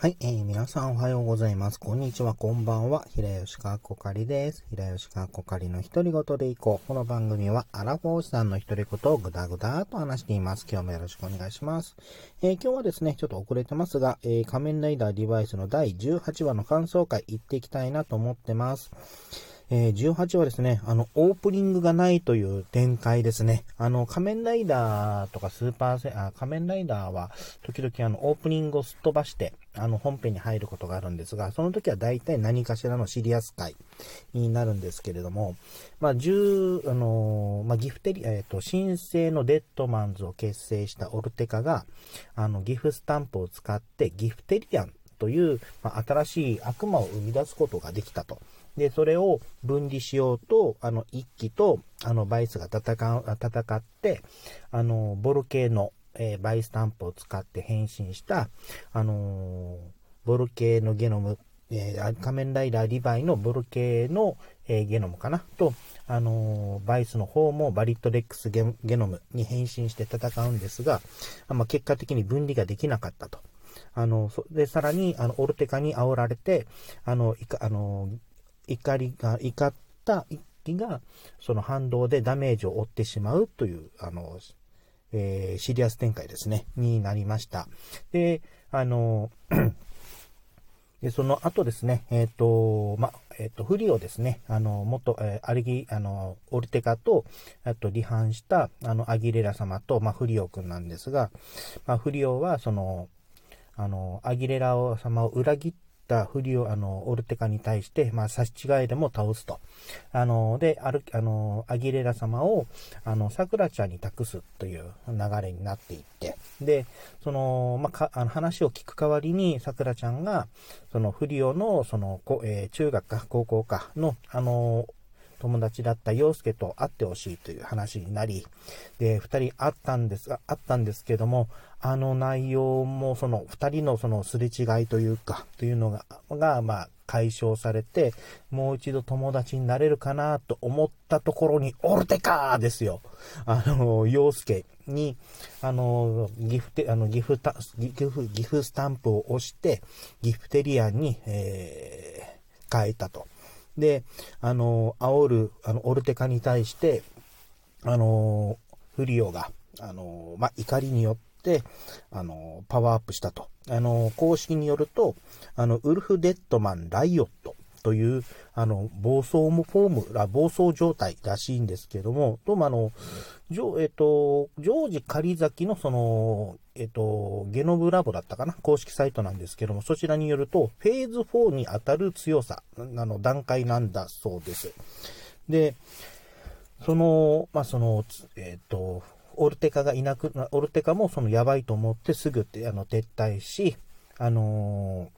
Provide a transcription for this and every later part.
はい、えー、皆さんおはようございます。こんにちは、こんばんは。平吉川こかりです。平吉川こかりの独り言でいこう。この番組は、アラフォーさんの独り言をぐだぐだと話しています。今日もよろしくお願いします。えー、今日はですね、ちょっと遅れてますが、えー、仮面ライダーデバイスの第18話の感想会行っていきたいなと思ってます。えー、18話ですね、あの、オープニングがないという展開ですね。あの、仮面ライダーとかスーパーセ、あ、仮面ライダーは、時々あの、オープニングをすっ飛ばして、あの、本編に入ることがあるんですが、その時は大体何かしらのシリアス回になるんですけれども、まあ、10、あのまあ、ギフテリ、えっ、ー、と、新生のデッドマンズを結成したオルテカが、あの、ギフスタンプを使ってギフテリアンという、まあ、新しい悪魔を生み出すことができたと。で、それを分離しようと、あの、一機と、あの、バイスが戦う、戦って、あの、ボル系の、えー、バイスタンプを使って変身した、あの、ボル系のゲノム、えー、仮面ライダーリバイのボル系の、えー、ゲノムかな？と、あのバイスの方もバリッドレックスゲノムに変身して戦うんですが、まあ、結果的に分離ができなかったと。あの、で、さらに、あの、オルテカに煽られて、あの、いか、あの、怒りが、怒った一機が、その反動でダメージを負ってしまうという、あの、えー、シリアス展開ですね、になりました。で、あの、で、その後ですね、えっ、ー、と、ま、えっ、ー、と、フリオですね、あの、元、えー、アリギ、あの、オルテカと、あと、離反した、あの、アギレラ様と、まあ、フリオ君なんですが、まあ、フリオは、その、あの、アギレラ様を裏切ってたフリオ、あの、オルテカに対して、まあ、差し違いでも倒すと。あの、で、ある、あの、アギレラ様を、あの、桜ちゃんに託すという流れになっていって、で、その、まあ、か、あの、話を聞く代わりに、桜ちゃんが、その、フリオの、その、こえー、中学か、高校かの、あの、友達だった陽介と会ってほしいという話になり、で、二人会ったんですが、会ったんですけども、あの内容も、その二人のそのすれ違いというか、というのが、が、まあ、解消されて、もう一度友達になれるかなと思ったところに、オルテカーですよ。あの、陽介に、あの、ギフテ、あの、ギフタ、ギフ、ギフスタンプを押して、ギフテリアに、えー、変えたと。で、あの、煽る、あの、オルテカに対して、あの、フリオが、あの、まあ、怒りによって、あの、パワーアップしたと。あの、公式によると、あの、ウルフ・デッドマン・ライオットという、あの、暴走フォーム、暴走状態らしいんですけども、どうもあの、ジョ、えっ、と、ジョージ仮崎のその、えっ、と、ゲノブラボだったかな？公式サイトなんですけども、そちらによると、フェーズ4に当たる強さ、あの、段階なんだそうです。で、その、まあ、その、えっ、と、オルテカがいなく、オルテカもそのやばいと思ってすぐってあの撤退し、あの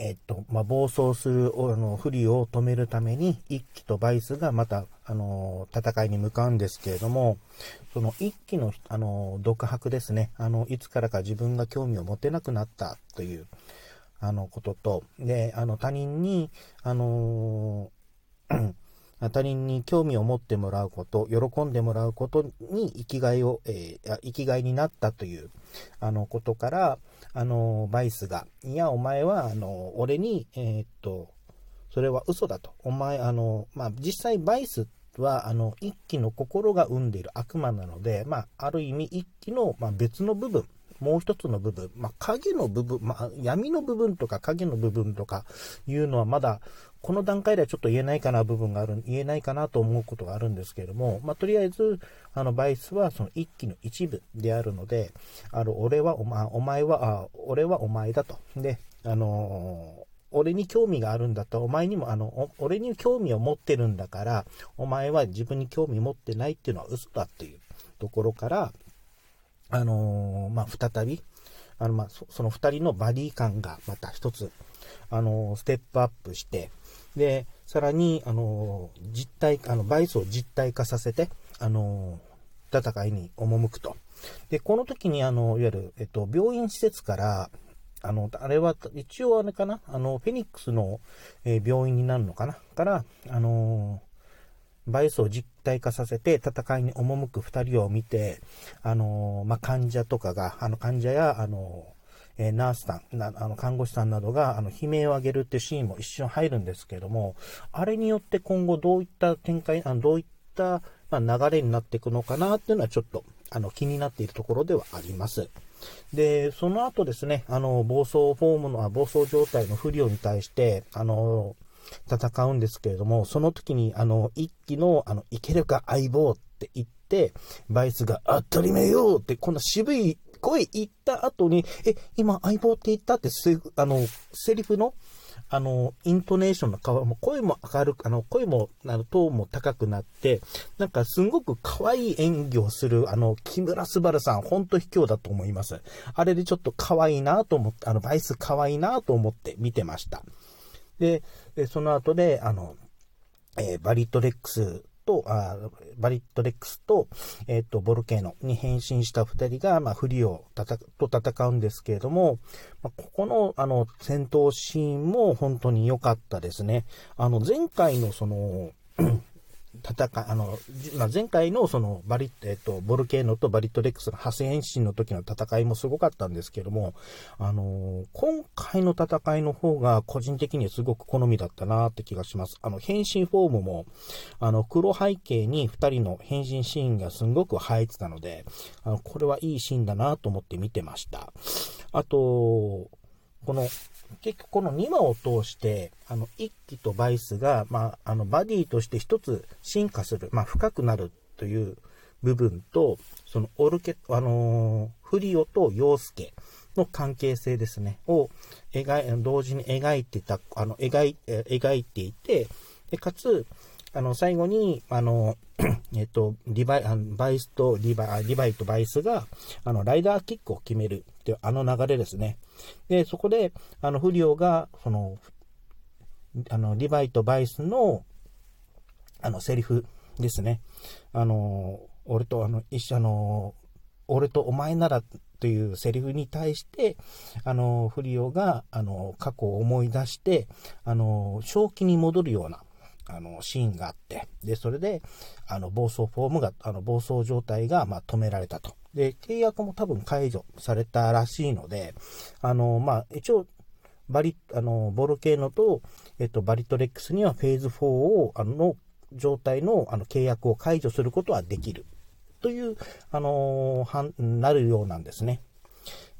えっと、まあ、暴走する、あの、不利を止めるために、一気とバイスがまた、あの、戦いに向かうんですけれども、その一気の、あの、独白ですね、あの、いつからか自分が興味を持てなくなったという、あの、ことと、で、あの、他人に、あの他人に興味を持ってもらうこと、喜んでもらうことに生きがいを、えー、生きがいになったという、あの、ことから、あの、バイスが、いや、お前は、あの、俺に、えー、っと、それは嘘だと。お前、あの、まあ、実際バイスは、あの、一気の心が生んでいる悪魔なので、まあ、ある意味一気の、まあ、別の部分、もう一つの部分、まあ、影の部分、まあ、闇の部分とか影の部分とかいうのはまだ、この段階ではちょっと言えないかな部分がある、言えないかなと思うことがあるんですけれども、まあ、とりあえず、あの、バイスはその一気の一部であるので、あの、俺はお前、お前は、あ、俺はお前だと。で、あのー俺に興味があるんだったら、お前にも、あの、俺に興味を持ってるんだから、お前は自分に興味持ってないっていうのは嘘だっていうところから、あのー、まあ、再び、あの、まあ、そその二人のバディ感がまた一つ、あのー、ステップアップして、で、さらに、あのー、実体、あの、バイスを実体化させて、あの戦いに赴くと。で、この時に、あの、いわゆる、えっと、病院施設から、あの、あれは、一応あれかな、あの、フェニックスの、え、病院になるのかなから、あのバイスを実体化させて戦いに赴く二人を見て、あの、まあ、患者とかが、あの、患者や、あの、え、ナースさん、あの看護師さんなどがあの悲鳴を上げるっていうシーンも一瞬入るんですけれども、あれによって今後どういった展開、あのどういった、ま、流れになっていくのかなっていうのはちょっとあの気になっているところではあります。で、その後ですね、あの、暴走フォームの、暴走状態の不良に対して、あの、戦うんですけれども、その時に、あの、一機の、あの、いけるか相棒って言って、バイスが当たり前よって、こんな渋い声言った後に、え、今相棒って言ったって、あの、セリフの、あの、イントネーションの顔も、声も明るく、あの、声も、あの、トーンも高くなって、なんかすごく可愛い演技をする、あの、木村昴さん、ほんと卑怯だと思います。あれでちょっと可愛いなと思って、あの、バイス可愛いなと思って見てました。で、その後で、あの、えー、バリッドレックスと、あバリッドレックスと、えっ、ー、と、ボルケーノに変身した二人が、まあ、フリオと戦うんですけれども、まあ、ここの、あの、戦闘シーンも本当に良かったですね。あの、前回のその、戦い、あの、ま、前回のそのバリえっと、ボルケーノとバリッドレックスの派生変身の時の戦いもすごかったんですけども、あの、今回の戦いの方が個人的にはすごく好みだったなって気がします。あの、変身フォームも、あの、黒背景に2人の変身シーンがすごく映えてたので、あの、これはいいシーンだなと思って見てました。あと、この、結局この2話を通して、あの、一機とバイスが、まあ、あの、バディとして一つ進化する、まあ、深くなるという部分と、その、オルケ、あのー、フリオとヨースケの関係性ですね、を描い、同時に描いてた、あの、描い、描いていて、で、かつ、あの、最後に、あの、えっと、リバイ、あのバイスとリバイ、リバイとバイスが、あの、ライダーキックを決めるっていうあの流れですね。で、そこで、あの、フリオが、その、あの、リバイとバイスの、あの、セリフですね。あの、俺と、あの、一緒、あの、俺とお前ならというセリフに対して、あの、フリオが、あの、過去を思い出して、あの、正気に戻るような、あの、シーンがあって、で、それで、あの、暴走フォームが、あの、暴走状態が、まあ、止められたと。で、契約も多分解除されたらしいので、あの、まあ、一応、バリ、あの、ボルケーノと、えっと、バリトレックスにはフェーズ4を、あの、状態の、あの、契約を解除することはできる。という、あの、はんなるようなんですね。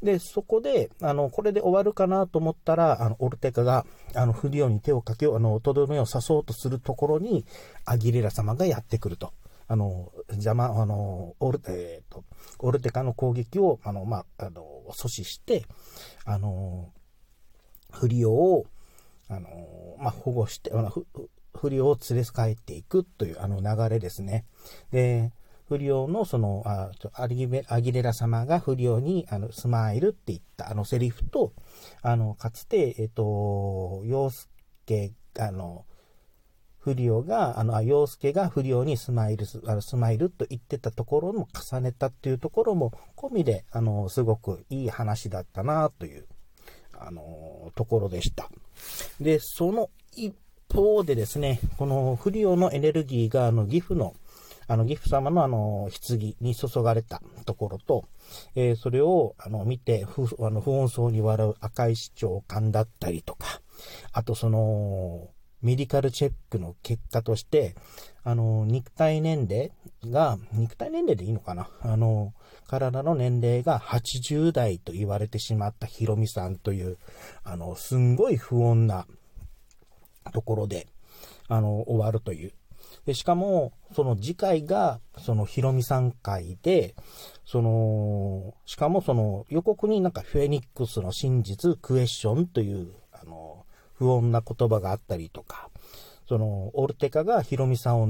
で、そこで、あの、これで終わるかなと思ったら、あの、オルテカが、あの、フリオに手をかけよう、あの、とどめを刺そうとするところに、アギレラ様がやってくると。あの、邪魔、あの、オル、え、ー、と、オルテカの攻撃を、あの、まあ、あの、阻止して、あの、フリオを、あの、まあ、保護して、あの、不良を連れ帰っていくというあの流れですね。で、不良のその、あアギアギレラ様が不良にあのスマイルって言ったあのセリフと、あの、かつて、えっ、と、洋介、あの、不良が、あの、洋介が不良にスマイル、あのスマイルと言ってたところも重ねたっていうところも込みで、あの、すごくいい話だったなという、あの、ところでした。で、その一方でですね、この不良のエネルギーが、あの、岐阜の、あの、岐阜様のあの、棺に注がれたところと、えー、それを、あの、見て、不、あの、不穏そうに笑う赤石長官だったりとか、あとその、メディカルチェックの結果として、あの、肉体年齢が、肉体年齢でいいのかな？あの、体の年齢が80代と言われてしまったヒロミさんという、あの、すんごい不穏なところで、あの、終わるという。で、しかも、その次回が、そのヒロミさん会で、その、しかもその予告になんかフェニックスの真実クエスチョンという、あの、不穏な言葉があったりとか、その、オルテカがヒロミさんを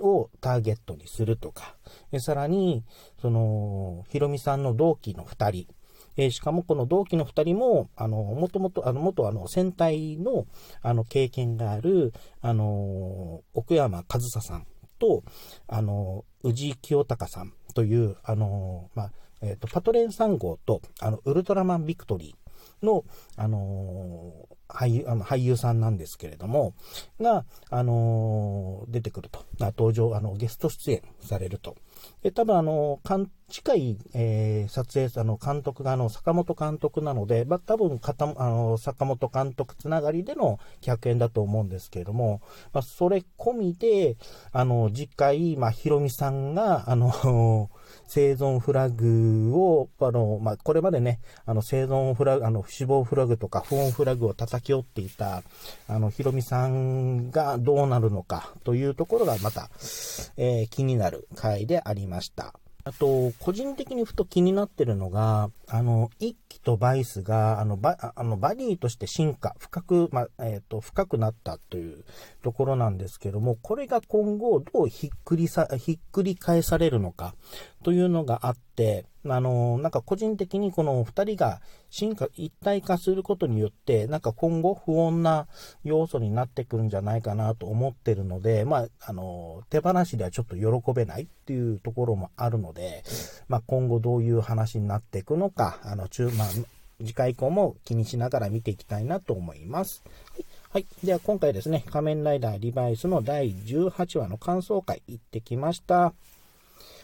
をターゲットにするとか、さらに、その、ヒロミさんの同期の二人、えー、しかもこの同期の2人も、あの、もともと、あの、元あの、戦隊の、あの、経験がある、あの、奥山和沙さんと、あの、宇治清隆さんという、あの、まあ、えっ、ー、と、パトレン3号と、あの、ウルトラマンビクトリー、の、あの、俳優、あの、俳優さんなんですけれども、が、あの、出てくると。登場、あの、ゲスト出演されると。で、多分あの、近い、えー、撮影、あの、監督があの、坂本監督なので、まあ、多分、かた、あの、坂本監督つながりでの客演だと思うんですけれども、まあ、それ込みで、あの、次回、まあ、ヒロミさんが、あの、生存フラグを、あの、まあ、これまでね、あの、生存フラグ、あの、死亡フラグとか不穏フラグを叩き折っていた、あの、ヒロミさんがどうなるのかというところがまた、えー、気になる回でありました。あと、個人的にふと気になってるのが、あの、一気とバイスが、あの、バあのバディとして進化、深く、まえっ、ー、と、深くなったというところなんですけども、これが今後どうひっくりさ、ひっくり返されるのか、というのがあって、あの、なんか個人的にこの二人が進化、一体化することによって、なんか今後不穏な要素になってくるんじゃないかなと思ってるので、まあ、あの、手放しではちょっと喜べないっていうところもあるので、まあ、今後どういう話になっていくのか、あの、中、まあ、次回以降も気にしながら見ていきたいなと思います。はい。では今回ですね、仮面ライダーリバイスの第18話の感想会行ってきました。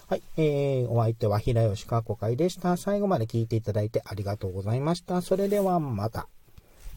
はい。えー、お相手は平吉かこ会でした。最後まで聞いていただいてありがとうございました。それではまた。